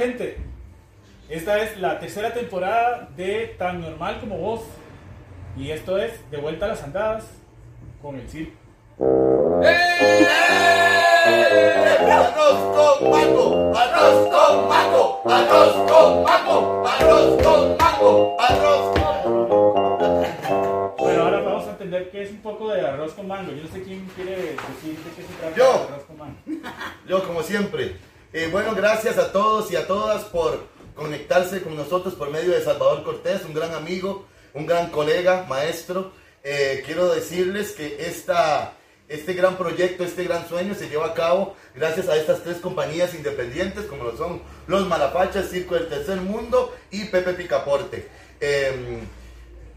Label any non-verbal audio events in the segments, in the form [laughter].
gente? Esta es la tercera temporada de Tan Normal como Vos. Y esto es De Vuelta a las Andadas con el circo. Arroz con mango, arroz con mango, arroz con mango, arroz con mango, arroz con Bueno, ahora vamos a entender qué es un poco de arroz con mango. Yo no sé quién quiere decir de qué se trata Yo. el arroz con mango. Yo, como siempre. Eh, bueno, gracias a todos y a todas por conectarse con nosotros por medio de Salvador Cortés, un gran amigo, un gran colega, maestro. Eh, quiero decirles que esta, este gran proyecto, este gran sueño se lleva a cabo gracias a estas tres compañías independientes, como lo son Los Malapachas, Circo del Tercer Mundo y Pepe Picaporte. Em,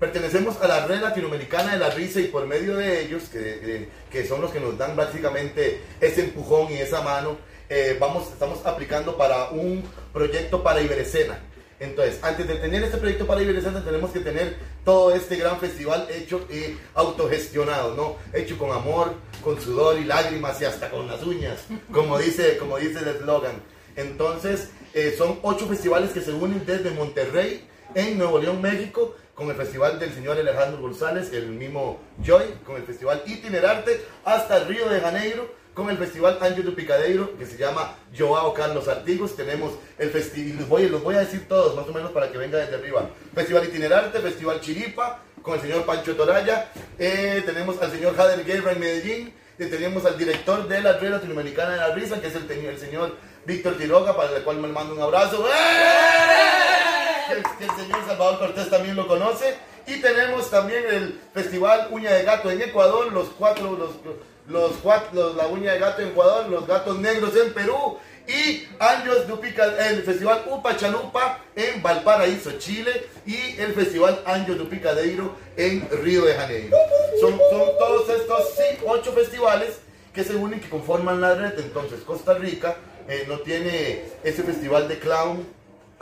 Pertenecemos a la red latinoamericana de la risa y por medio de ellos, que, eh, que son los que nos dan básicamente ese empujón y esa mano, eh, vamos, estamos aplicando para un proyecto para Iberescena. Entonces, antes de tener este proyecto para Iberescena, tenemos que tener todo este gran festival hecho y autogestionado, ¿no? Hecho con amor, con sudor y lágrimas y hasta con las uñas, como dice, como dice el eslogan. Entonces, eh, son ocho festivales que se unen desde Monterrey, en Nuevo León, México, con el festival del señor Alejandro González, el mismo Joy, con el festival Itinerarte, hasta Río de Janeiro, con el festival Ángel de Picadeiro, que se llama Joao Carlos Artigos. Tenemos el festival, los voy, a decir todos, más o menos para que venga desde arriba. Festival Itinerarte, Festival Chiripa, con el señor Pancho Toraya. Eh, tenemos al señor Jader Guerra en Medellín. Y tenemos al director de la Red Latinoamericana de la Risa, que es el, el señor Víctor Quiroga, para el cual me mando un abrazo. ¡Eh! Que que el señor Salvador Cortés también lo conoce. Y tenemos también el Festival Uña de Gato en Ecuador, los cuatro, los, los cuatro, la uña de gato en Ecuador, los gatos negros en Perú y Años Dupica, el Festival Upa Chalupa en Valparaíso, Chile y el Festival Años du Picadeiro en Río de Janeiro. Son, son todos estos sí, ocho festivales que se unen, que conforman la red. Entonces Costa Rica eh, no tiene ese festival de clown,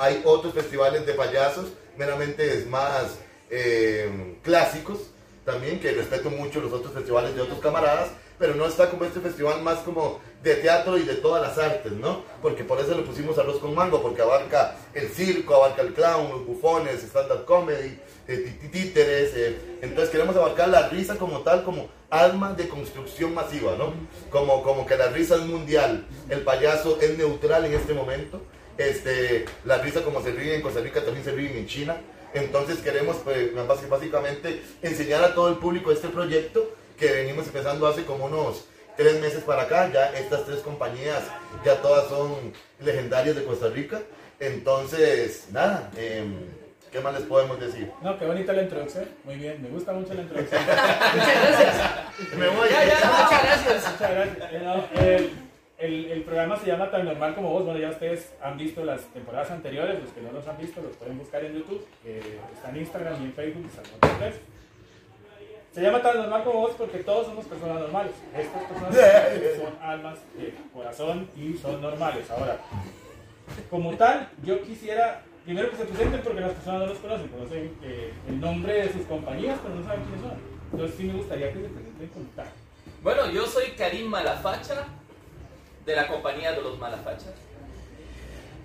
hay otros festivales de payasos, meramente es más eh, clásicos también, que respeto mucho los otros festivales de otros camaradas, pero no está como este festival más como de teatro y de todas las artes, ¿no? Porque por eso le pusimos arroz con mango, porque abarca el circo, abarca el clown, los bufones, stand-up comedy, eh, tí- tí- títeres, eh, entonces queremos abarcar la risa como tal, como alma de construcción masiva, ¿no? Como, como que la risa es mundial, el payaso es neutral en este momento, este, la risa como se ríe en Costa Rica también se ríen en China. Entonces queremos pues, bás- básicamente enseñar a todo el público este proyecto que venimos empezando hace como unos tres meses para acá. Ya estas tres compañías ya todas son legendarias de Costa Rica. Entonces, nada, em, ¿qué más les podemos decir? No, qué bonita la introducción. Muy bien, me gusta mucho la introducción. [laughs] Me voy. Ya, ya, muchas gracias. Muchas gracias. Eh, no, el, el- el programa se llama Tan Normal como Vos. Bueno, ya ustedes han visto las temporadas anteriores. Los que no los han visto los pueden buscar en YouTube. que está en Instagram y en Facebook. Salvador Cortés. Se llama Tan Normal como Vos porque todos somos personas normales. Estas personas son almas de corazón y son normales. Ahora, como tal, yo quisiera primero que se presenten porque las personas no los conocen. Conocen eh, el nombre de sus compañías, pero no saben quiénes son. Entonces, sí me gustaría que se presenten como tal. Bueno, yo soy Karim Malafacha, de la compañía de los Malafachas.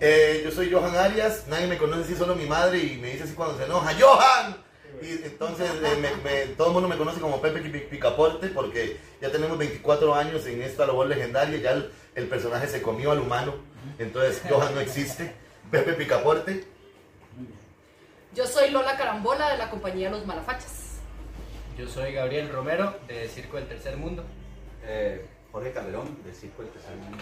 Eh, yo soy Johan Arias, nadie me conoce así, solo mi madre y me dice así cuando se enoja, ¡Johan! Y entonces eh, me- me- todo el mundo me conoce como Pepe Pi- Picaporte porque ya tenemos 24 años en esta labor legendaria, ya el, el personaje se comió al humano, entonces Johan no existe, Pepe Picaporte. Yo soy Lola Carambola de la compañía Los Malafachas. Yo soy Gabriel Romero de Circo del Tercer Mundo. Eh, Jorge Calderón, de Circo del Tercer Mundo.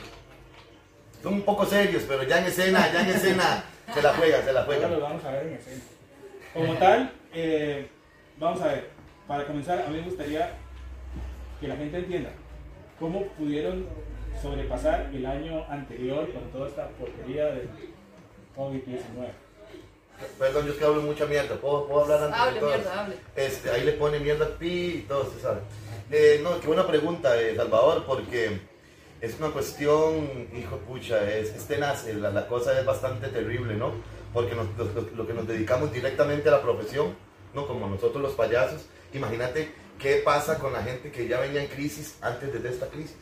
Son un poco serios, pero ya en escena, ya en escena se la juega, se la Ahora juega. los vamos a ver en escena. Como tal, eh, vamos a ver, para comenzar, a mí me gustaría que la gente entienda cómo pudieron sobrepasar el año anterior con toda esta porquería del COVID-19. Perdón, yo es que hablo mucha mierda, ¿puedo, puedo hablar antes de Hable, todo? mierda, hable. Este, ahí le pone mierda pi y todo, se sabe. Eh, no, qué buena pregunta, eh, Salvador, porque es una cuestión, hijo pucha, es, es tenaz, eh, la, cosa es bastante terrible, ¿no? Porque lo, que nos dedicamos directamente a la profesión, ¿no? Como nosotros los payasos, imagínate qué pasa con la gente que ya venía en crisis antes de esta crisis.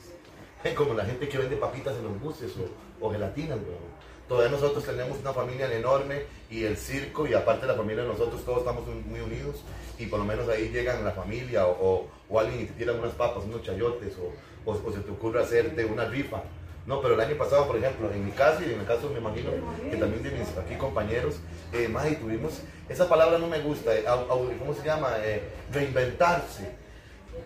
[laughs] Como la gente que vende papitas en los buses o, o gelatinas, weón. Todavía nosotros tenemos una familia enorme y el circo y aparte la familia de nosotros todos estamos muy unidos y por lo menos ahí llegan la familia o, o- o alguien y te tiran unas papas, unos chayotes o, o- se te ocurre hacerte una rifa. No, pero el año pasado, por ejemplo, en mi caso y en el caso me imagino que también de mis aquí compañeros, eh, más y tuvimos, esa palabra no me gusta, eh, ¿cómo se llama? Eh, reinventarse.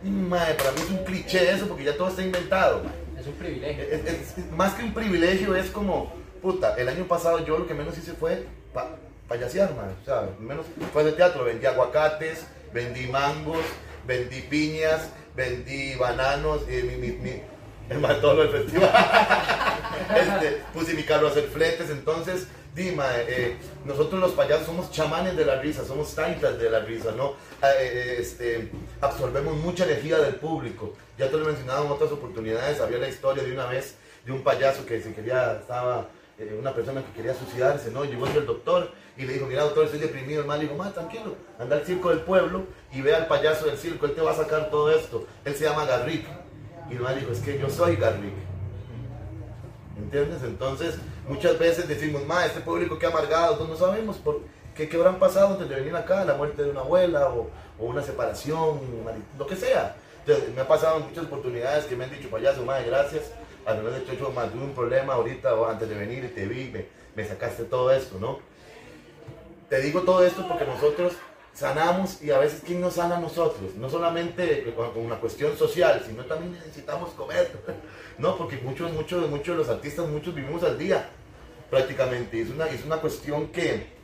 Mae, para mí es un cliché eso porque ya todo está inventado. Es un privilegio. Es- es- es- más que un privilegio es como, puta, el año pasado yo lo que menos hice fue pa- payasear, man. Sea, menos fue de teatro, vendí aguacates, vendí mangos, vendí piñas, vendí bananos, y mi, mi, mi- [laughs] el del festival. [laughs] Este, puse mi carro a hacer fletes, entonces, Dima, eh, nosotros los payasos somos chamanes de la risa, somos taitas de la risa, ¿no? Eh, eh, este, absorbemos mucha energía del público. Ya te lo he mencionado en otras oportunidades, había la historia de una vez de un payaso que se quería, estaba eh, una persona que quería suicidarse, ¿no? Llegó el doctor y le dijo, mira doctor, estoy deprimido, mal, le dijo, más tranquilo, anda al circo del pueblo y ve al payaso del circo, él te va a sacar todo esto. Él se llama Garrick. Y el mal dijo, es que yo soy Garrick. ¿Entiendes? Entonces, muchas veces decimos, ma, este público que amargado, pues no sabemos por qué, qué habrán pasado antes de venir acá, la muerte de una abuela o, o una separación, lo que sea. Entonces, me ha pasado en muchas oportunidades que me han dicho, payaso, madre, gracias. Al final de hecho, más tuve un problema ahorita o antes de venir y te vi, me, sacaste todo esto, ¿no? Te digo todo esto porque nosotros sanamos y a veces ¿quién nos sana a nosotros? No solamente con una cuestión social, sino también necesitamos comer, [laughs] ¿no? Porque muchos, muchos, muchos de los artistas, muchos vivimos al día prácticamente. Es una, es una cuestión que,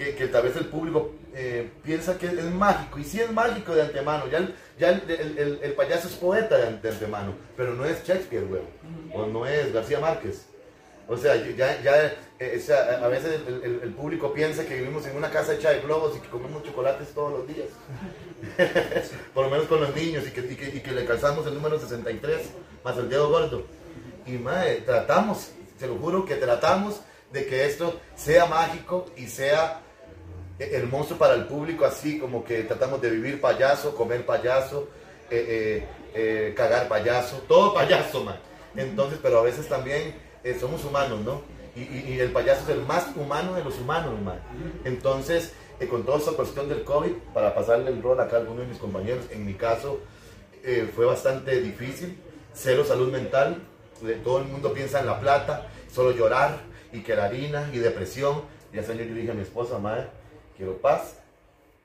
que, que tal vez el público eh, piensa que es mágico, y sí es mágico de antemano, ya el, ya el, el- payaso es poeta de, ante- de antemano, pero no es Shakespeare, güey, o no es García Márquez. O sea, ya, ya eh, o sea, a veces el, público piensa que vivimos en una casa hecha de globos y que comemos chocolates todos los días. [laughs] Por lo menos con los niños y que, y que, y que le calzamos el número 63 más el dedo gordo. Y mae, tratamos, te lo juro que tratamos de que esto sea mágico y sea eh, hermoso para el público, así como que tratamos de vivir payaso, comer payaso, eh, eh, eh, cagar payaso, todo payaso, man. Entonces, pero a veces también eh, somos humanos, ¿no? Y, y- el payaso es el más humano de los humanos, man. Entonces, eh, con toda esta cuestión del COVID, para pasarle el rol acá a alguno de mis compañeros, en mi caso, eh, fue bastante difícil, cero salud mental, eh, todo el mundo piensa en la plata, solo llorar y que la harina y depresión. Y ese año yo dije a mi esposa, madre, quiero paz.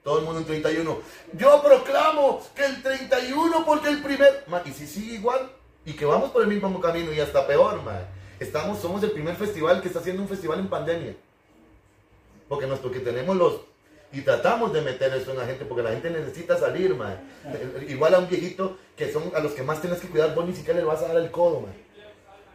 Todo el mundo en 31. Yo proclamo que el 31 porque el primer... Ma, y si sigue igual, y que vamos por el mismo camino y hasta peor, madre. Estamos, somos el primer festival que está haciendo un festival en pandemia. Porque, nos, porque tenemos los... Y tratamos de meter eso en la gente porque la gente necesita salir, man. Igual a un viejito que son a los que más tienes que cuidar, vos ni siquiera le vas a dar el codo, man.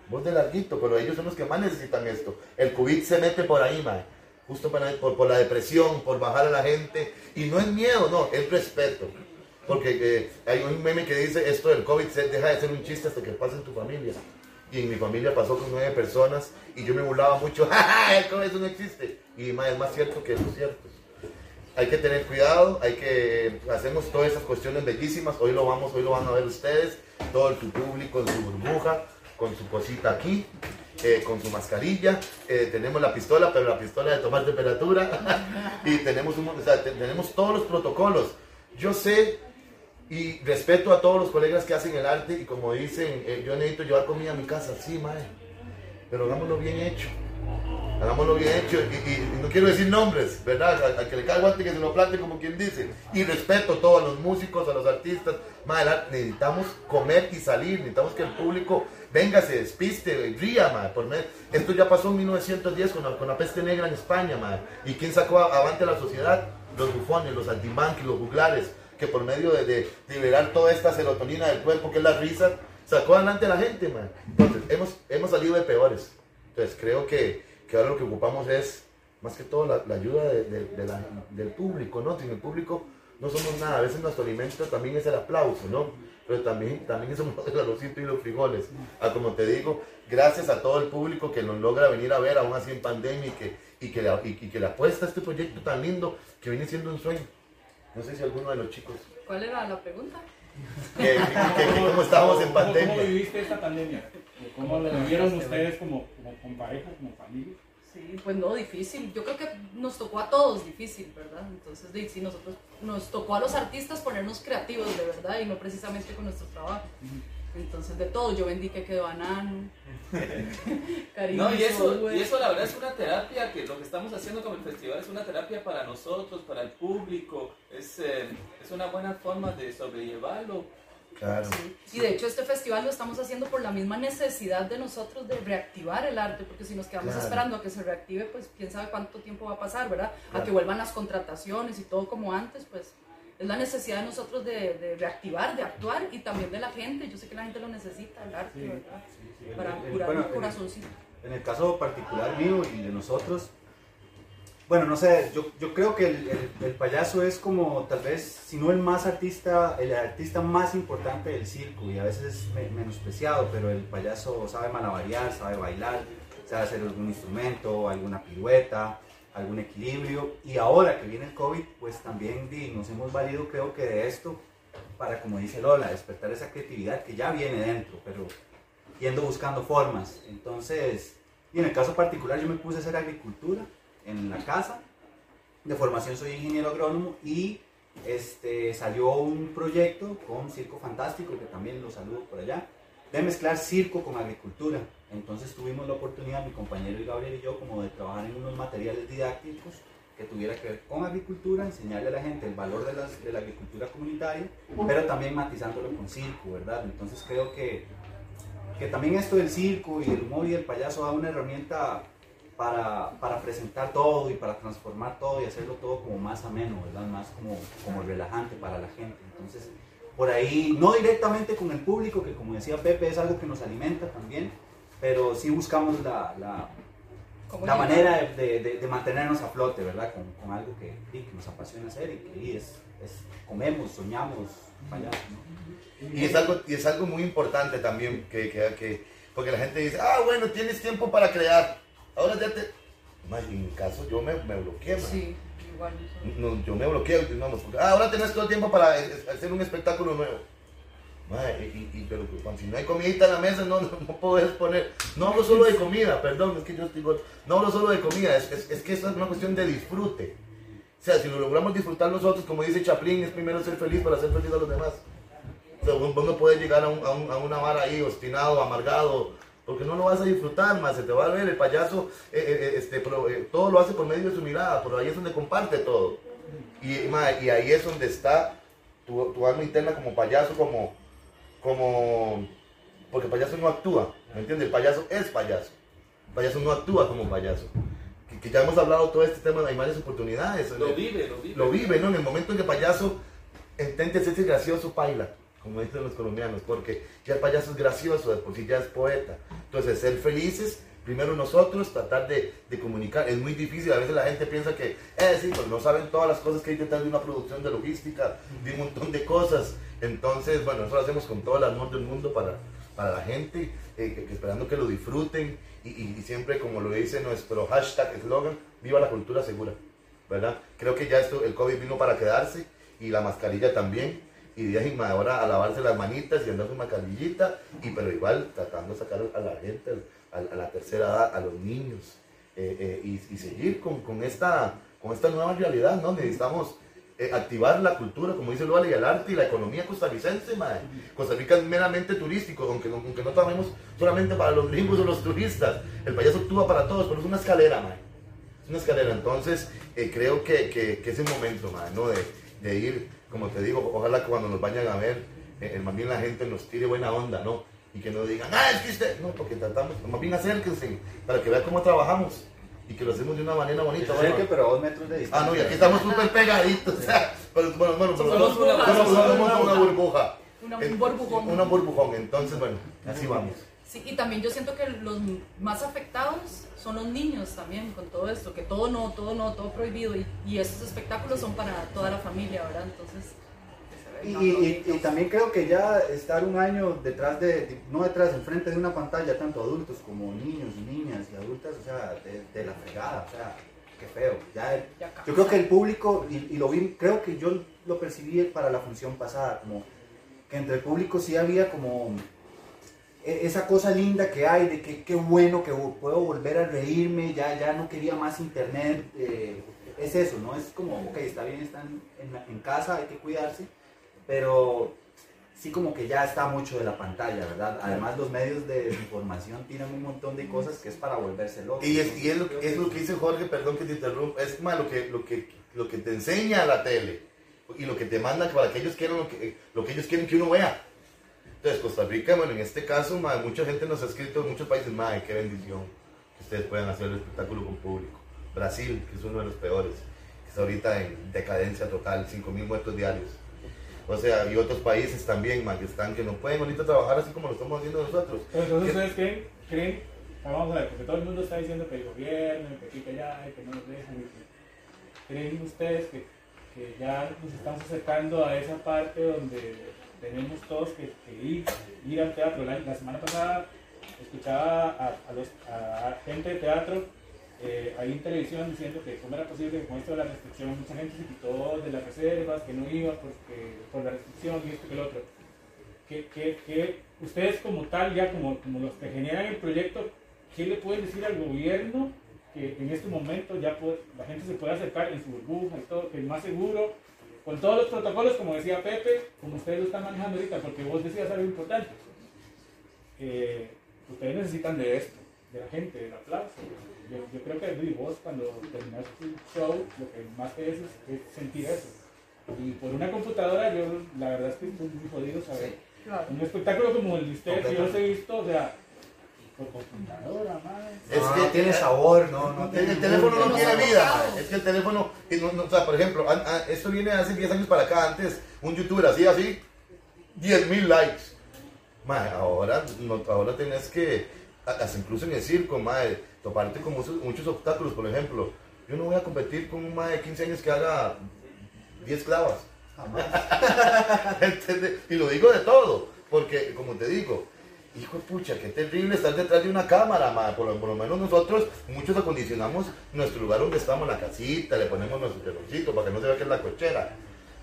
Vos de larguito, pero ellos son los que más necesitan esto. El COVID se mete por ahí, man. Justo para, por, por la depresión, por bajar a la gente. Y no es miedo, no, es respeto. Porque eh, hay un meme que dice, esto del COVID deja de ser un chiste hasta que pase en tu familia. Y en mi familia pasó con nueve personas y yo me burlaba mucho, [laughs] ¡Ja, ja, el COVID no existe. Y ma, es más cierto que eso es cierto. Hay que tener cuidado, hay que hacemos todas esas cuestiones bellísimas. Hoy lo vamos, hoy lo van a ver ustedes, todo tu público en su burbuja, con su cosita aquí, eh, con su mascarilla. Eh, tenemos la pistola, pero la pistola de tomar temperatura. [laughs] y tenemos, un, o sea, te- tenemos todos los protocolos. Yo sé y respeto a todos los colegas que hacen el arte y como dicen, eh, yo necesito llevar comida a mi casa, sí, mae, pero hagámoslo bien hecho. Hagámoslo bien hecho y, y- y no quiero decir nombres, ¿verdad? Al, que le cae guante que se lo plante como quien dice. Y respeto a todos los músicos, a los artistas. La- necesitamos comer y salir, necesitamos que el público venga, se despiste, ría, mae. Por Esto ya pasó en 1910 con la, con la peste negra en España, mae. ¿Y quién sacó a- avante a la sociedad? Los bufones, los antimanques, los juglares, que por medio de, de liberar toda esta serotonina del cuerpo, que es la risa, sacó adelante a la gente, mae. Entonces, hemos, hemos salido de peores. Entonces, creo que, que ahora lo que ocupamos es, más que todo, la, ayuda del público, ¿no? Sin el público no somos nada. A veces nuestro alimento también es el aplauso, ¿no? Pero también, también [laughs] somos el arrocito y los frijoles. Ah, como te digo, gracias a todo el público que nos logra venir a ver, aún así en pandemia, y que, y que, y, y que le apuesta a este proyecto tan lindo que viene siendo un sueño. No sé si alguno de los chicos, ¿Cuál era la pregunta? Que, que- que- cómo estábamos en ¿Cómo- ¿Cómo pandemia. viviste esta pandemia? ¿Cómo lo vivieron ustedes como, como, como pareja, como familia? Sí, pues no, difícil. Yo creo que nos tocó a todos difícil, ¿verdad? Entonces, de, sí, nosotros nos tocó a los artistas ponernos creativos, de verdad, y no precisamente con nuestro trabajo. Entonces, de todo, yo vendí que quedó banano. [laughs] cariño, No, y eso, y eso la verdad es una terapia, que lo que estamos haciendo como el festival es una terapia para nosotros, para el público, es, eh, es una buena forma de sobrellevarlo. Claro. Sí. Y de hecho este festival lo estamos haciendo por la misma necesidad de nosotros de reactivar el arte, porque si nos quedamos Claro. esperando a que se reactive, pues quién sabe cuánto tiempo va a pasar, ¿verdad? A que vuelvan las contrataciones y todo como antes, pues es la necesidad de nosotros de, de reactivar, de actuar y también de la gente. Yo sé que la gente lo necesita, el arte, Sí, ¿verdad? sí, sí. Para El- el- curar bueno, el corazoncito. En el caso particular mío y de nosotros, bueno, no sé, yo, yo creo que el, el- el payaso es como tal vez, si no el más artista, el artista más importante del circo y a veces es me- menospreciado, pero el payaso sabe malabarear, sabe bailar, sabe hacer algún instrumento, alguna pirueta, algún equilibrio y ahora que viene el COVID, pues también nos hemos valido creo que de esto para, como dice Lola, despertar esa creatividad que ya viene dentro, pero yendo buscando formas. Entonces, y en el caso particular yo me puse a hacer agricultura en la casa. De formación soy ingeniero agrónomo y este, salió un proyecto con Circo Fantástico, que también lo saludo por allá, de mezclar circo con agricultura. Entonces tuvimos la oportunidad, mi compañero Gabriel y yo, como de trabajar en unos materiales didácticos que tuviera que ver con agricultura, enseñarle a la gente el valor de, las- de la agricultura comunitaria, pero también matizándolo con circo, ¿verdad? Entonces creo que que también esto del circo y el humor y el payaso da una herramienta para, para presentar todo y para transformar todo y hacerlo todo como más ameno, ¿verdad? Más como, como relajante para la gente. Entonces, por ahí, no directamente con el público, que como decía Pepe, es algo que nos alimenta también, pero sí buscamos la, la, ¿Cómo la manera de, de- mantenernos a flote, ¿verdad? Con, con algo que, que nos apasiona hacer y que es, es- comemos, soñamos, payaso, ¿no? Y es algo, y es algo muy importante también, que, que, que- porque la gente dice, ah, bueno, tienes tiempo para crear. Ahora ya te... Más, en mi caso yo me, me bloqueé, man. Sí, igual. No, yo me bloqueo, digamos, porque, ah, ahora tenés todo el tiempo para eh, hacer un espectáculo nuevo. Mae, y, pero cuando si no hay comidita en la mesa, no, no, no puedes poner. No hablo solo de comida, perdón, es que yo gordo. No hablo solo de comida, es, es, es que esto es una cuestión de disfrute. O sea, si lo logramos disfrutar nosotros, como dice Chaplin, es primero ser feliz para ser feliz a los demás. O sea, vos no puedes llegar a, un- a un- a una vara ahí obstinado, amargado, porque no lo vas a disfrutar más, se te va a ver el payaso, eh, eh, este, eh, todo lo hace por medio de su mirada, pero ahí es donde comparte todo. Y, ma, y ahí es donde está tu, tu alma interna como payaso, como, como, porque el payaso no actúa, ¿me entiendes? El payaso es payaso, el payaso no actúa como payaso. Que, que ya hemos hablado todo este tema de varias oportunidades. Lo vive, lo vive. Lo vive, ¿no? En el momento en que el payaso intente ser gracioso, paila, como dicen los colombianos, porque ya el payaso es gracioso, de por sí ya es poeta. Entonces, ser felices, primero nosotros, tratar de, de comunicar. Es muy difícil, a veces la gente piensa que, eh, sí, pues no saben todas las cosas que hay detrás de una producción de logística, de un montón de cosas. Entonces, bueno, nosotros lo hacemos con todo el amor del mundo para, para la gente, eh, esperando que lo disfruten y, siempre, como lo dice nuestro hashtag, eslogan, viva la cultura segura. ¿verdad? Creo que ya esto, el COVID vino para quedarse y la mascarilla también. Y de ahora a lavarse las manitas y andar con mascarillita, y, pero igual tratando de sacar a la gente, a, la tercera edad, a los niños, eh, eh, y, seguir con, con esta, con esta nueva realidad, ¿no? Necesitamos eh, activar la cultura, como dice Luala, y el arte y la economía costarricense, ma. Costa Rica es meramente turístico, aunque, aunque no trabajemos solamente para los gringos o los turistas. El payaso actúa para todos, pero es una escalera, ma es una escalera. Entonces, eh, creo que, que, que es el momento, man, ¿no? De, de ir, como te digo, ojalá cuando nos vayan a ver, eh, más bien la gente nos tire buena onda, ¿no? Y que no digan, ah, es que usted. No, porque tratamos, más bien acérquense para que vean cómo trabajamos y que lo hacemos de una manera bonita. bueno. acerque, pero a dos metros de distancia. Ah, no, y aquí estamos súper pegaditos. o sea, pero, bueno, bueno, pero Somos una somos- una burbuja. Una- un burbujón. Una burbujón. Entonces, bueno, así vamos. Sí, y también yo siento que los más afectados son los niños también con todo esto, que todo no, todo no, todo prohibido y, y estos espectáculos son para toda la familia, ¿verdad? Entonces, que Y, y- también creo que ya estar un año detrás de, no detrás, enfrente de una pantalla, tanto adultos como niños y niñas y adultas, o sea, de, de la fregada, o sea, qué feo. Ya, yo creo que el público, y, y lo vi, creo que yo lo percibí para la función pasada, como que entre el público sí había como, e- esa cosa linda que hay de que qué bueno que puedo volver a reírme, ya, ya no quería más internet, eh, es eso, ¿no? Es como, ok, está bien, están en casa, hay que cuidarse, pero sí como que ya está mucho de la pantalla, ¿verdad? Además los medios de información tiran un montón de cosas que es para volverse loco. Y es, y es, lo, que- es lo que dice Jorge, perdón que te interrumpa, es más lo que, lo, que, lo que te enseña la tele y lo que te manda para que ellos quieran lo que, lo que ellos quieren que uno vea. Entonces, Costa Rica, bueno, en este caso, mucha gente nos ha escrito en muchos países, madre, qué bendición que ustedes puedan hacer el espectáculo con público. Brasil, que es uno de los peores, que está ahorita en decadencia total, 5.000 muertos diarios. O sea, y otros países también, ma, que están, que no pueden ahorita trabajar así como lo estamos haciendo nosotros. Entonces ¿Qué- ustedes creen, creen, ah, vamos a ver, porque todo el mundo está diciendo que el gobierno, que aquí, que allá, que no nos dejan. y que- ¿Creen ustedes que, que ya nos estamos acercando a esa parte donde tenemos todos que, que ir, ir al teatro? La, la semana pasada escuchaba a, a los, a gente de teatro eh, ahí en televisión diciendo que cómo era posible que con esto de la restricción mucha gente se quitó de las reservas, que no iba porque, por la restricción y esto que lo otro. Que, que, que ustedes como tal, ya como, como los que generan el proyecto, ¿qué le pueden decir al gobierno que en este momento ya la gente se puede acercar en su burbuja y que es más seguro, con todos los protocolos, como decía Pepe, como ustedes lo están manejando ahorita, porque vos decías algo importante. Eh, ustedes necesitan de esto, de la gente, del aplauso. Yo, yo creo que Luis, vos cuando terminas tu show, lo que más querés es, es sentir eso. Y por una computadora, yo la verdad es que estoy muy jodido saber. Claro. Un espectáculo como el de ustedes, yo los he visto, o sea, por computadora, madre. Es que- no tiene sabor, no, no El, tiene el teléfono no tiene vida, es que el teléfono, no- no, o sea, por ejemplo, esto viene hace 10 años para acá, antes un youtuber hacía así, 10 mil likes. Man, ahora, no, ahora tenés que, hasta incluso en el circo, madre, toparte con muchos, muchos obstáculos, por ejemplo, yo no voy a competir con un madre de 15 años que haga 10 clavas. [laughs] Y lo digo de todo, porque como te digo, hijo de pucha, qué terrible estar detrás de una cámara, ma. Por, lo- por lo menos nosotros, muchos acondicionamos nuestro lugar donde estamos, la casita, le ponemos nuestro terrorcito para que no se vea que es la cochera.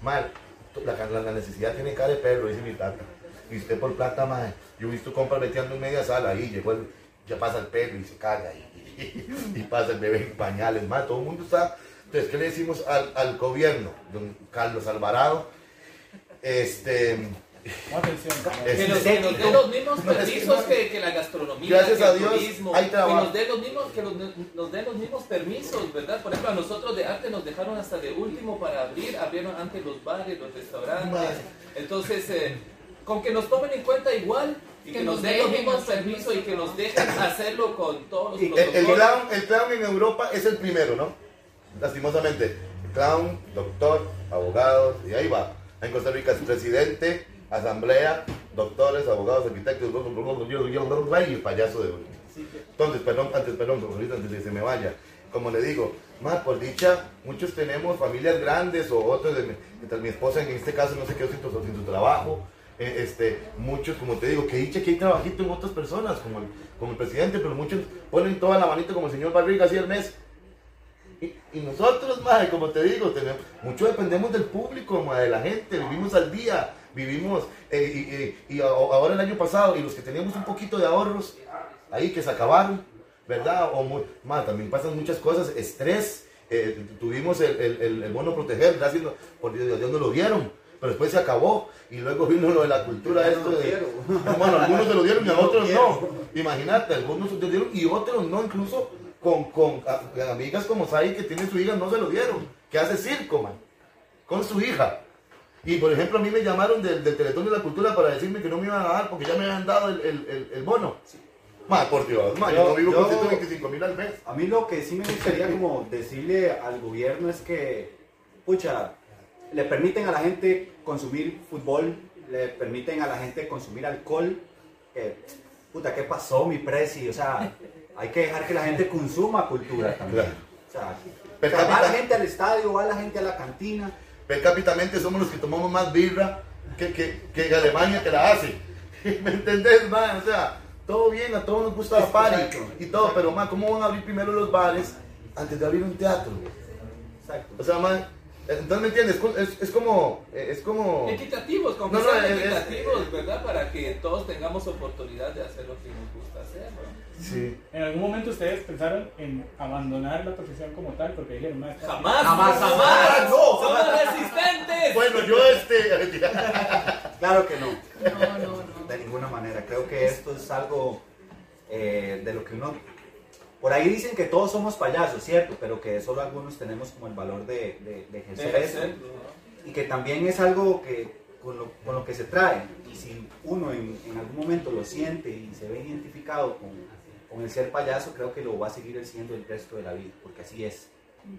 Mal, la, la- la necesidad tiene cara de perro, dice mi tata. Y usted por plata, ma, yo he visto compras metiendo en media sala ahí, llegó el, ya pasa el perro y se caga y, y pasa el bebé en pañales, ma, todo el mundo está. Entonces, ¿qué le decimos al, al gobierno? Don Carlos Alvarado, este, atención. Es- Que nos, que nos dé los mismos [laughs] No, es que permisos no- que, que la gastronomía, Gracias que a el Dios, turismo, hay que nos dé los mismos, que los- nos den los mismos permisos, ¿verdad? Por ejemplo, a nosotros de arte nos dejaron hasta de último para abrir, abrieron antes los bares, los restaurantes. Madre. Entonces, eh, con que nos tomen en cuenta igual y que, Que nos den los mismos permisos y que nos dejen hacerlo con todos los Y El, clown, el clown en Europa es el primero, ¿no? Lastimosamente. Clown, doctor, abogados, y ahí va. En Costa Rica es presidente, asamblea, doctores, abogados, arquitectos, y payaso de. Entonces, perdón, antes, perdón, ahorita antes de que se me vaya. Como le digo, más por dicha, muchos tenemos familias grandes o otros, de mi, mientras mi esposa en este caso no se quedó sin su, sin su trabajo. Eh, este, muchos, como te digo, que dicha que hay trabajito en otras personas, como el, como el presidente, pero muchos ponen toda la manita como el señor Barriga así al mes. Y, y nosotros, madre, como te digo, tenemos, mucho dependemos del público, madre, de la gente, vivimos al día, vivimos, eh, y, y- y ahora el año pasado, y los que teníamos un poquito de ahorros, ahí que se acabaron, ¿verdad? O muy, madre, también pasan muchas cosas, estrés, eh, tuvimos el, el, el- el bono proteger, gracias, por Dios, Dios no lo dieron, pero después se acabó, y luego vino lo de la cultura, no esto lo de, [laughs] bueno, algunos se lo dieron y a [laughs] No otros no. Imagínate, algunos se lo dieron y otros no, incluso con, con a- amigas como Sai que tiene su hija no se lo dieron, que hace circo, man, con su hija. Y por ejemplo, a mí me llamaron del, del Teletón de la Cultura para decirme que no me iban a dar porque ya me habían dado el, el, el, el bono. Man, por Dios, Yo- no vivo yo- con 125 mil al mes. A mí lo que sí me gustaría como decirle al gobierno es que, pucha, le permiten a la gente consumir fútbol, le permiten a la gente consumir alcohol. que, puta, ¿qué pasó, mi presi? O sea, hay que dejar que la gente consuma cultura también. Claro. O sea, o sea, va la gente al estadio, va la gente a la cantina. Per cápitamente somos los que tomamos más birra que, que, que Alemania que la hace. [laughs] ¿Me entendés, man? O sea, todo bien, a todos nos gusta la party y todo, pero man, ¿cómo van a abrir primero los bares antes de abrir un teatro? Exacto. O sea, man, Entonces, ¿me entiendes? Es, es como... Es como... Equitativos, con No, es- equitativos, ¿verdad? Para que todos tengamos oportunidad de hacer lo que nos gusta hacer, ¿no? Sí. ¿En algún momento ustedes pensaron en abandonar la profesión como tal? Porque dijeron, "Ma, está- Jamás, Jamás, jamás, jamás, no, somos resistentes. Bueno, yo este... [laughs] Claro que no. No, no, no. De ninguna manera. Creo que esto es algo eh, de lo que uno... Por ahí dicen que todos somos payasos, ¿cierto? Pero que solo algunos tenemos como el valor de, de- de ejercer Debe eso. Y que también es algo que con lo, con lo que se trae. Y si uno en, en algún momento lo siente y se ve identificado con, con el ser payaso, creo que lo va a seguir siendo el resto de la vida, porque así es.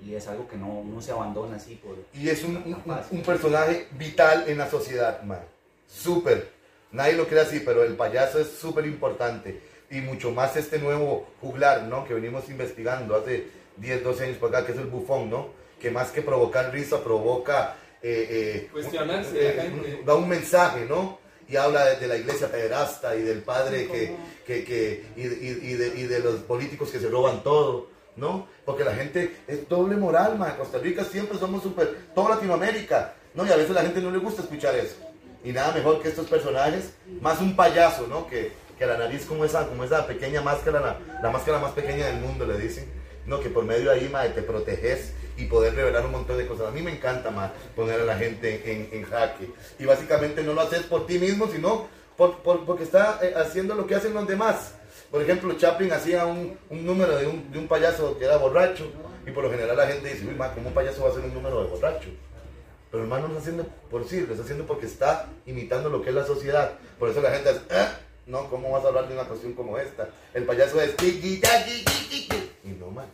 Y es algo que no, no se abandona así por... Y es un, un- un personaje vital en la sociedad, man. Súper. Nadie lo cree así, pero el payaso es súper importante. Y mucho más este nuevo juglar, ¿no? Que venimos investigando hace 10, 12 años para acá, que es el bufón, ¿no? Que más que provocar risa, provoca... eh, eh, Cuestionarse eh. Da un mensaje, ¿no? Y habla de, de la iglesia pederasta y del padre que, que, que- y, y- y de, y de los políticos que se roban todo, ¿no? Porque la gente es doble moral, man. Costa Rica siempre somos súper, toda Latinoamérica, ¿no? Y a veces la gente no le gusta escuchar eso. Y nada mejor que estos personajes, más un payaso, ¿no? Que, que la nariz como esa, como esa pequeña máscara, la, máscara más pequeña del mundo, le dicen. No, que por medio de ahí, te proteges y poder revelar un montón de cosas. A mí me encanta, ma, poner a la gente en, en jaque. Y básicamente no lo haces por ti mismo, sino por, por- porque está eh, haciendo lo que hacen los demás. Por ejemplo, Chaplin hacía un, un número de un, de un payaso que era borracho. Y por lo general la gente dice, uy, ma, ¿cómo un payaso va a hacer un número de borracho? Pero hermano no está haciendo por sí, lo está haciendo porque está imitando lo que es la sociedad. Por eso la gente es, "Ah, no, ¿cómo vas a hablar de una cuestión como esta? El payaso es, "Tiki, taki, tiki, tiki". y no man.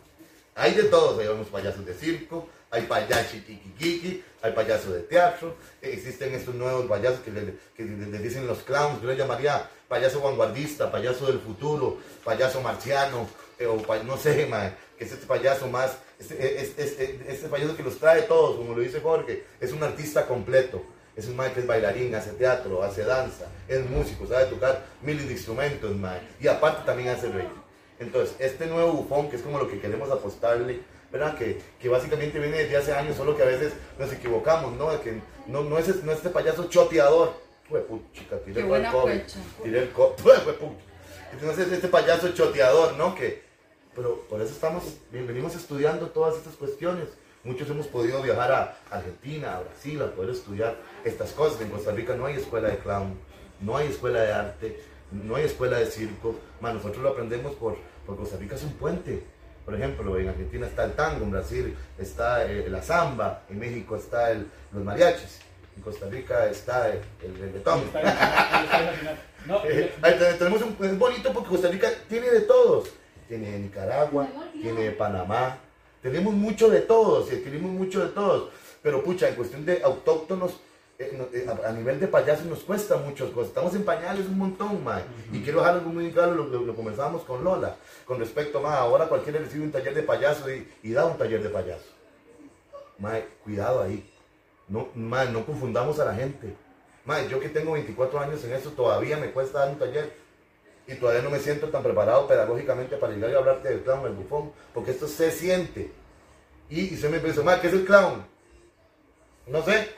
Hay de todos, hay unos payasos de circo, hay payashi kiki hay payasos de teatro, eh, existen estos nuevos payasos que le, que le- dicen los clowns, yo le llamaría payaso vanguardista, payaso del futuro, payaso marciano, eh, o pa- no sé, man, que es este payaso más, este, es- es- es- este payaso que los trae todos, como lo dice Jorge, es un artista completo. Es un man que es bailarín, hace teatro, hace danza, es músico, sabe tocar miles de instrumentos, man. Y aparte también hace reír. Entonces, este nuevo bufón, que es como lo que queremos apostarle, ¿verdad? Que, que básicamente viene desde hace años, solo que a veces nos equivocamos, ¿no? Que no, no, es, no es este payaso choteador. Fue chica, tiré el COVID. Tiré el COVID. [laughs] Entonces, este payaso choteador, ¿no? Que, pero por eso estamos, venimos estudiando todas estas cuestiones. Muchos hemos podido viajar a Argentina, a Brasil, a poder estudiar estas cosas. En Costa Rica no hay escuela de clown, no hay escuela de arte, no hay escuela de circo. Man, nosotros lo aprendemos por, por Costa Rica es un puente. Por ejemplo, en Argentina está el tango, en Brasil está eh, la samba, en México está el, los mariachis, en Costa Rica está el, el reggaetón. No, Eh, tenemos un, es bonito porque Costa Rica tiene de todos. Tiene de Nicaragua, tiene de Panamá. Tenemos mucho de todos, y tenemos mucho de todos. Pero pucha, en cuestión de autóctonos, eh, eh, a, a nivel de payasos nos cuesta muchas cosas. Estamos en pañales un montón, man. Y quiero dejar algo muy claro, lo, lo, lo conversábamos con Lola, con respecto, más ahora cualquiera recibe un taller de payaso y, y da un taller de payaso. Mae, cuidado ahí. No, mae, no confundamos a la gente. Mae, yo que tengo 24 años en eso, todavía me cuesta dar un taller. Y todavía no me siento tan preparado pedagógicamente para llegar y hablarte del clown, el bufón. Porque esto se siente. Y, se me pensó, ¿qué es el clown? No sé.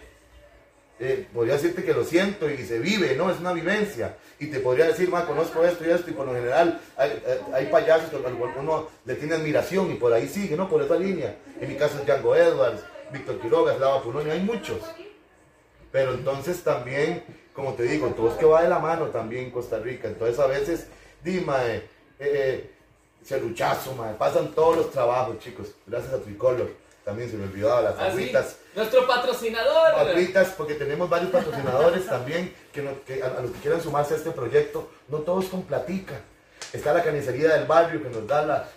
Eh, podría decirte que lo siento y se vive, ¿no? Es una vivencia. Y te podría decir, ma, conozco esto y esto, y por lo general hay, hay- hay payasos que uno le tiene admiración y por ahí sigue, ¿no? Por esa línea. En mi caso es Django Edwards, Víctor Quiroga, Slava Punoni, hay muchos. Pero entonces también, como te digo, todo es que va de la mano también en Costa Rica. Entonces a veces, dime, eh, eh, serruchazo, mae, pasan todos los trabajos, chicos. Gracias a Tricolor. También se me olvidaba las Ah, sí, agüitas. Nuestro patrocinador. Papitas, porque tenemos varios patrocinadores [laughs] también que, no- que a, a los que quieran sumarse a este proyecto, no todos con platica. Está la carnicería del barrio que nos da la,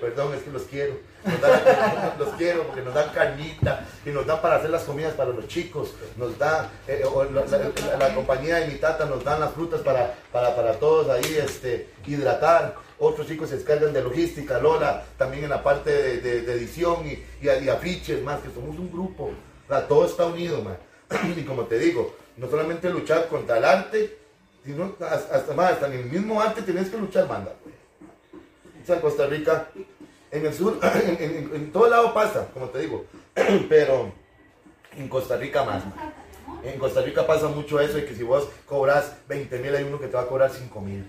perdón, es que los quiero, nos da [laughs] los quiero porque nos dan carnita y nos dan para hacer las comidas para los chicos, nos da, eh, o la, compañía de mi tata nos dan las frutas para, para, para todos ahí este, hidratar, otros chicos se descargan de logística, Lola, también en la parte de, edición y, y, afiches, más que somos un grupo, o todo está unido, man. [clears throat] y como te digo, no solamente luchar contra el arte, sino hasta, hasta más, hasta en el mismo arte tienes que luchar, manda. O sea, en Costa Rica, en el sur, [clears throat] en, en- en todo lado pasa, como te digo, [clears throat] pero En Costa Rica más. En Costa Rica pasa mucho eso de que si vos cobras 20 mil, hay uno que te va a cobrar 5 mil.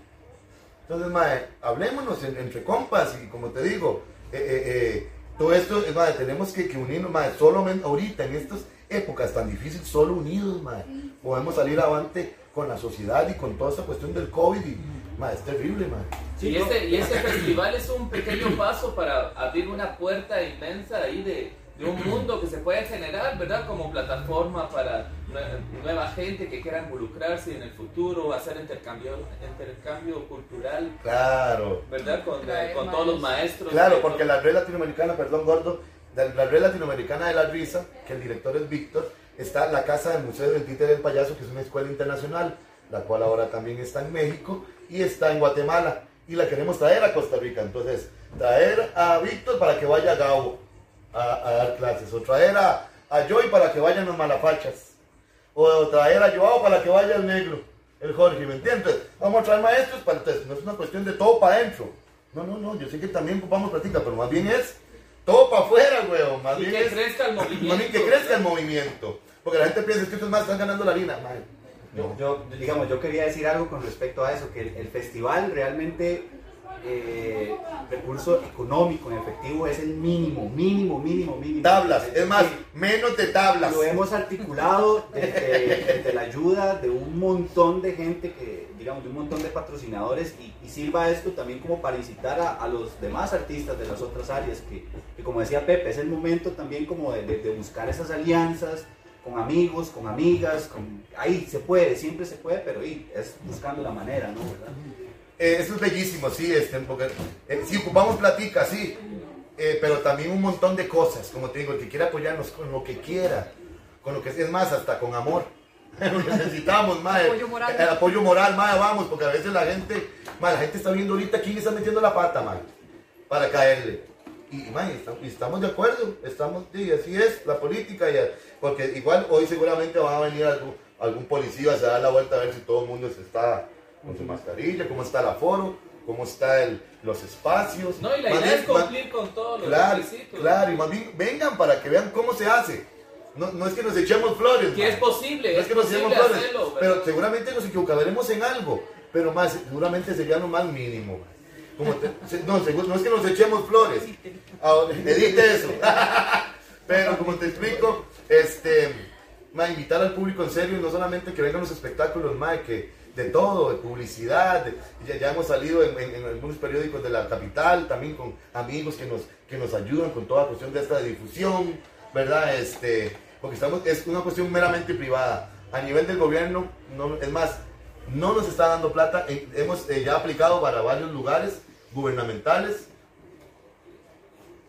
Entonces, mae, hablémonos en- entre compas y como te digo, eh, eh, eh, todo esto, mae, tenemos que, que unirnos, mae, solamente ahorita, en estas épocas tan difíciles, solo unidos, mae, podemos salir avante con la sociedad y con toda esta cuestión del COVID y, mae, es terrible, mae. y, este, y este festival es un pequeño paso para abrir una puerta inmensa ahí de, de un mundo que se puede generar, ¿verdad? Como plataforma para nue- nueva gente que quiera involucrarse en el futuro, hacer intercambio, intercambio cultural, Claro. ¿verdad? Con, Traer con todos los maestros. Claro, porque la red latinoamericana, perdón gordo, la red latinoamericana de la risa, que el director es Víctor, está la Casa del Museo del Títere del Payaso, que es una escuela internacional, la cual ahora también está en México y está en Guatemala. Y la queremos traer a Costa Rica. Entonces, traer a Víctor para que vaya a Gabo a, a dar clases. O traer a, a Joy para que vayan los malafachas. O traer a Joao para que vaya el negro, el Jorge, ¿me entiendes? Vamos a traer maestros para entonces, no es una cuestión de todo para adentro. No, no, no, yo sé que también ocupamos práctica, pero más bien es todo para afuera, weón. Más Y bien que es crezca el [laughs] más movimiento. bien que crezca el movimiento. Porque la gente piensa "Es que estos más están ganando la harina. Yo, yo, digamos, yo quería decir algo con respecto a eso, que el, el festival realmente, eh, recurso económico en efectivo es el mínimo, mínimo, mínimo, mínimo. Tablas, es más, menos de tablas. Lo hemos articulado desde, desde la ayuda de un montón de gente que, digamos, de un montón de patrocinadores y, y sirva esto también como para incitar a, a los demás artistas de las otras áreas que, que como decía Pepe, es el momento también como de, de- de buscar esas alianzas con amigos, con amigas, con, ahí se puede, siempre se puede, pero ahí es buscando la manera, ¿no? ¿Verdad? Eh, eso es bellísimo, sí, este, porque eh, sí ocupamos platica, sí, eh, pero también un montón de cosas, como te digo, el que quiera apoyarnos con lo que quiera, con lo que es más, hasta con amor. [laughs] Necesitamos, [laughs] mae. Apoyo moral. El apoyo moral, vamos, porque a veces la gente, mae, la gente está viendo ahorita quién está metiendo la pata, mae, para caerle. Y, está- y estamos de acuerdo, estamos, sí, así es la política, y, porque igual hoy seguramente va a venir algún, algún policía, se da la vuelta a ver si todo el mundo se está con su mascarilla, cómo está el aforo, cómo están los espacios. No, y la Más idea bien, es más- cumplir con todos los Claro, requisitos. claro, y más bien vengan para que vean cómo se hace. No, no es que nos echemos flores. Que es posible, No es es que nos echemos flores. pero seguramente nos equivocaremos en algo. Pero más, seguramente sería lo más mínimo. Como te- no, no es que nos echemos flores. Ahora, edite eso. [laughs] pero como te explico, este, mae, invitar al público en serio, no solamente que vengan los espectáculos, mae, que de todo, de publicidad, de- ya, ya hemos salido en, en- en algunos periódicos de la capital, también con amigos que nos, que nos ayudan con toda la cuestión de esta difusión, ¿verdad? Este, porque estamos, es una cuestión meramente privada. A nivel del gobierno, no, es más, no nos está dando plata, eh, hemos eh, ya aplicado para varios lugares gubernamentales,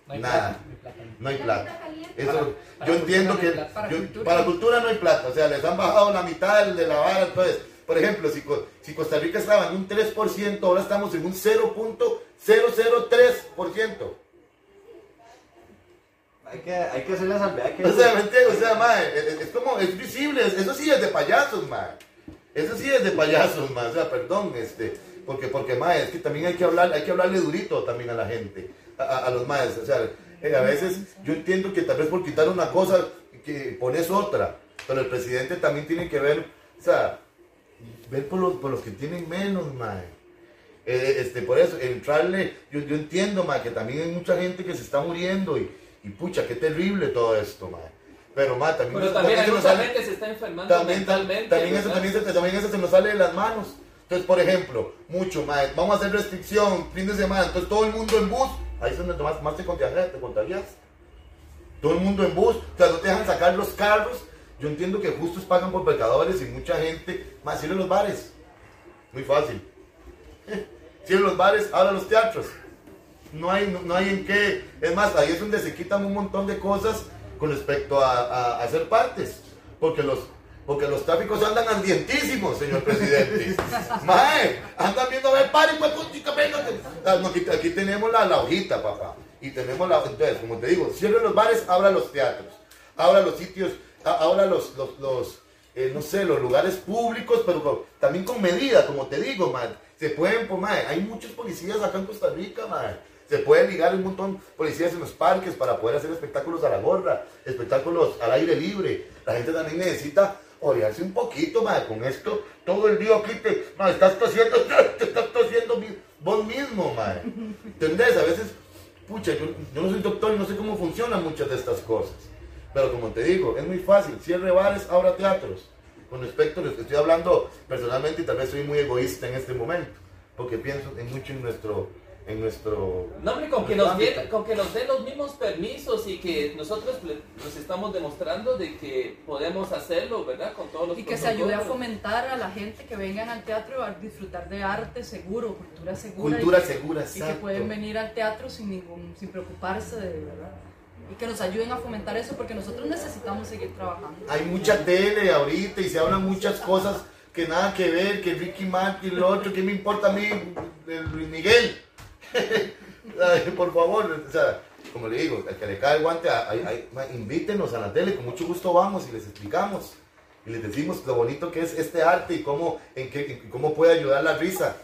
No hay Nada. plata, no hay plata. Eso, Para- yo para entiendo que cultura no hay plata. yo- Para cultura. para cultura no hay plata, o sea, les han bajado la mitad de la vara, entonces, por ejemplo, si, si Costa Rica estaba en un 3%, ahora estamos en un 0.003%. Hay que, hay que hacer la salvedad que... O sea, ¿me entiendes? O sea, mae, es, es como, es visible, es- eso sí es de payasos, mae. Eso sí es de payasos, mae. O sea, perdón, este, porque, porque, mae, es que también hay que hablar, hay que hablarle durito también a la gente, a, a- a los maes. O sea, eh, a veces yo entiendo que tal vez por quitar una cosa, que pones otra, pero el presidente también tiene que ver, o sea, ver por los, por los que tienen menos, mae. Eh, este, por eso, entrarle, yo, yo entiendo, mae, que también hay mucha gente que se está muriendo y, y pucha, qué terrible todo esto, mae. Pero, mae, también, Pero también hay se nos mucha sale- gente se está enfermando también, mentalmente. también, eso, también, se, también eso se nos sale de las manos. Entonces, por ejemplo, mucho, mae, vamos a hacer restricción, fin de semana, entonces todo el mundo en bus, ahí es donde más, más te contagias, te contagias. Todo el mundo en bus, o sea, no te dejan sacar los carros. Yo entiendo que justos pagan por pecadores y mucha gente, más cierren los bares. Muy fácil. [laughs] Cierren los bares, abran los teatros. No hay, no, no hay en qué. Es más, ahí es donde se quitan un montón de cosas con respecto a, a- a hacer partes. Porque los, porque los tráficos andan ardientísimos, señor [laughs] presidente. Mae, andan viendo a ver, paren, pues, véngate. Ah, aquí, aquí tenemos la, la hojita, papá. Y tenemos la. Entonces, como te digo, cierren los bares, abra los teatros. Abra los sitios, a- abra los, los, los, eh, no sé, los lugares públicos, pero con- también con medida, como te digo, man. Se pueden, pues, mae, hay muchos policías acá en Costa Rica, mae. Se puede ligar un montón policías en los parques para poder hacer espectáculos a la gorra, espectáculos al aire libre. La gente también necesita orearse un poquito, madre, con esto. Todo el día aquí te, madre, estás tosiendo, [laughs] te estás tosiendo vos mismo, madre. [laughs] ¿Entendés? A veces, pucha, yo, yo no soy doctor y no sé cómo funcionan muchas de estas cosas. Pero como te digo, es muy fácil. Cierre bares, abra teatros. Con respecto, les estoy hablando personalmente y tal vez soy muy egoísta en este momento. Porque pienso en mucho en nuestro... En nuestro No, hombre, con que, nos den, con que nos den los mismos permisos y que nosotros nos estamos demostrando de que podemos hacerlo, ¿verdad? Con todos los Y que se ayude a fomentar a la gente que vengan al teatro a disfrutar de arte seguro, cultura segura. Cultura y que- segura, Y que exacto. pueden venir al teatro sin ningún, sin preocuparse de verdad. Y que nos ayuden a fomentar eso porque nosotros necesitamos seguir trabajando. Hay mucha tele ahorita y se hablan muchas cosas que nada que ver, que Ricky Martin y lo otro, ¿qué me importa a mí, el Luis Miguel? [laughs] Por favor, o sea, como le digo, al que le cae el guante, ay, ay, ma, invítenos a la tele, con mucho gusto vamos y les explicamos. Y les decimos lo bonito que es este arte y cómo, en qué, en cómo puede ayudar la risa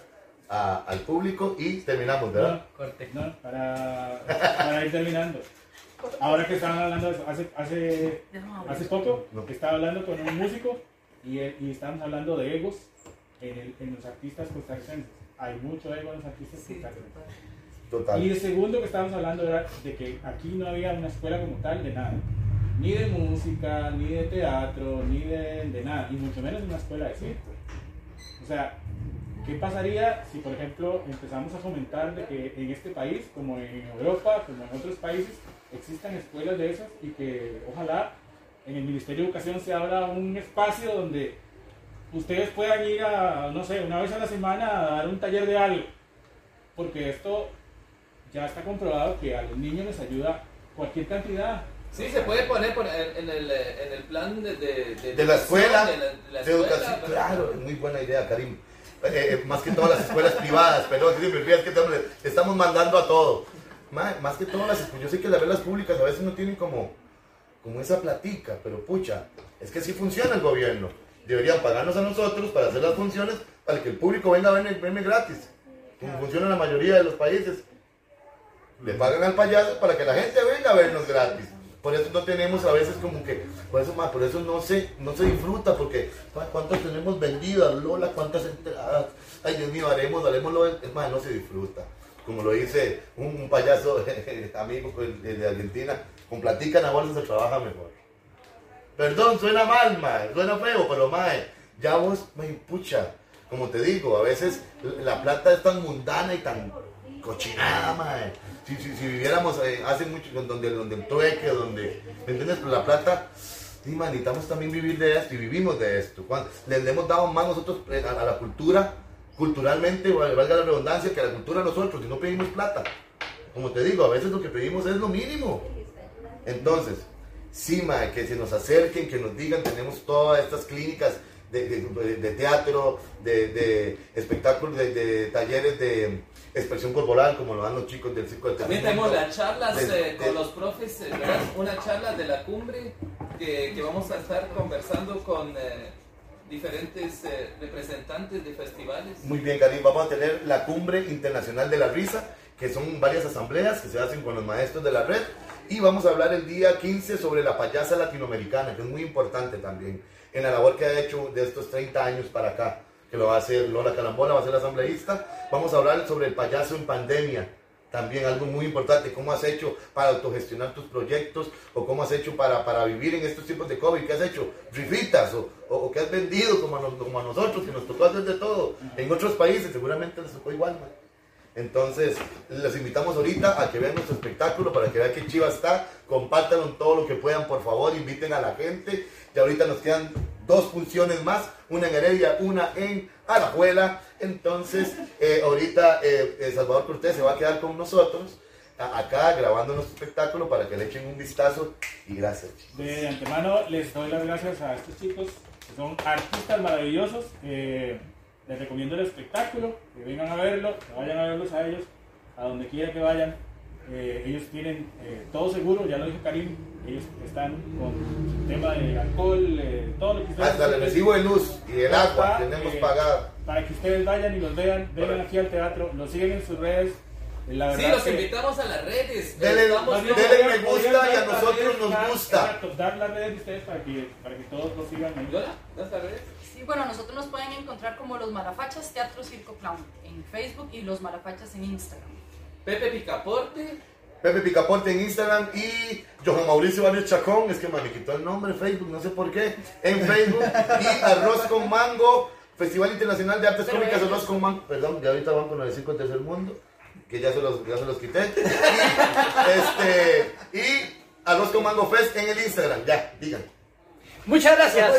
a- al público y terminamos, ¿verdad? Corte. No, para, para ir terminando. Ahora que estaban hablando de eso, hace, hace, hace poco No. estaba hablando con un músico y, él- y estábamos hablando de egos en, el- en los artistas costarricenses. Hay mucho ego en los artistas Sí, costarricenses. total. Total. Y el segundo que estábamos hablando era de que aquí no había una escuela como tal de nada. Ni de música, ni de teatro, ni de, de nada. Y mucho menos una escuela de circo. O sea, ¿qué pasaría si, por ejemplo, empezamos a fomentar de que en este país, como en Europa, como en otros países, existan escuelas de esas y que ojalá en el Ministerio de Educación se abra un espacio donde ustedes puedan ir a, no sé, una vez a la semana a dar un taller de algo? Porque esto ya está comprobado que a los niños les ayuda cualquier cantidad. Sí, se puede poner por- en, en el, en el plan de, de, de De la escuela, de la, de la de escuela, educación, ¿verdad? claro, es muy buena idea, Karim. Eh, eh, más que todas las escuelas privadas, perdón, siempre que estamos, estamos mandando a todo. Ma- Más, que todas las yo sé que las velas públicas a veces no tienen como, como esa platica, pero pucha, es que así funciona el gobierno. Deberían pagarnos a nosotros para hacer las funciones para que el público venga a verme, verme gratis, como funciona en la mayoría de los países. Le pagan al payaso para que la gente venga a vernos gratis. Por eso no tenemos a veces como que, por eso, ma, por eso no se, no se disfruta, porque ma, ¿cuántos tenemos vendidas, Lola? ¿Cuántas entradas? Ay, Dios mío, haremos, haremoslo, es más, no se disfruta. Como lo dice un, payaso [laughs] amigo pues, de, de Argentina, con platica bolsa se trabaja mejor. Perdón, suena mal, mae, suena feo, pero mae, ya vos, mae, pucha, como te digo, a veces la plata es tan mundana y tan cochinada, mae. Si, si, si viviéramos eh, hace mucho, donde, donde el trueque, donde, ¿me entiendes? Pero la plata, sí, mae, necesitamos también vivir de esto y vivimos de esto. Cuando, le, hemos dado más nosotros eh, a la cultura, culturalmente, val- valga la redundancia, que la cultura nosotros, y no pedimos plata. Como te digo, a veces lo que pedimos es lo mínimo. Entonces, sí, que se nos acerquen, que nos digan, tenemos todas estas clínicas de, de- de teatro, de, de espectáculos, de, de talleres de expresión corporal, como lo dan los chicos del circo del También tenemos las charlas eh, con los profes, eh, ¿verdad? Una charla de la cumbre que, que vamos a estar conversando con eh, diferentes eh, representantes de festivales. Muy bien, Karim, vamos a tener la Cumbre Internacional de la Risa, que son varias asambleas que se hacen con los maestros de la red. Y vamos a hablar el día 15 sobre la payasa latinoamericana, que es muy importante también en la labor que ha hecho de estos 30 años para acá, que lo va a hacer Lola Calambola, va a ser la asambleísta. Vamos a hablar sobre el payaso en pandemia, también algo muy importante, cómo has hecho para autogestionar tus proyectos o cómo has hecho para, para vivir en estos tiempos de COVID, qué has hecho, rifitas o, o, o qué has vendido como a, nos- como a nosotros, que nos tocó hacer de todo. En otros países seguramente les tocó igual, man. Entonces, les invitamos ahorita a que vean nuestro espectáculo para que vean qué chiva está. Compártanlo en todo lo que puedan, por favor. Inviten a la gente. Y ahorita nos quedan dos funciones más: una en Heredia, una en Alajuela. Entonces, eh, ahorita eh, eh, Salvador Cortés se va a quedar con nosotros acá grabando nuestro espectáculo para que le echen un vistazo. Y gracias, chicos. De antemano les doy las gracias a estos chicos, que son artistas maravillosos. eh, les recomiendo el espectáculo, que vengan a verlo, que vayan a verlos a ellos, a donde quiera que vayan. Eh, ellos tienen eh, todo seguro, ya lo dijo Karim, ellos están con su tema de alcohol, eh, todo lo que ustedes Hasta el recibo de luz y el agua Está, tenemos eh, pagado. Para que ustedes vayan y los vean, vengan aquí al teatro, los siguen en sus redes, La Sí, los que- invitamos a las redes. Podrían- me gusta y a nosotros redes, nos dar- gusta. Exacto, dar las redes de ustedes para que, para que todos lo sigan ahí. ¿Lola? ¿Das las redes? Sí, bueno, nosotros nos pueden encontrar como Los Malafachas Teatro Circo Clown en Facebook y Los Malafachas en Instagram. Pepe Picaporte. Pepe Picaporte en Instagram y Johan Mauricio Barrio Chacón, es que me quitó el nombre en Facebook, no sé por qué, en Facebook y Arroz con Mango, Festival Internacional de Artes Pero Cómicas Arroz con Mango, perdón, ya ahorita van con 95 en Tercer Mundo, que ya se los, ya se los quité, y, este, y Arroz con Mango Fest en el Instagram, ya, digan. Muchas gracias.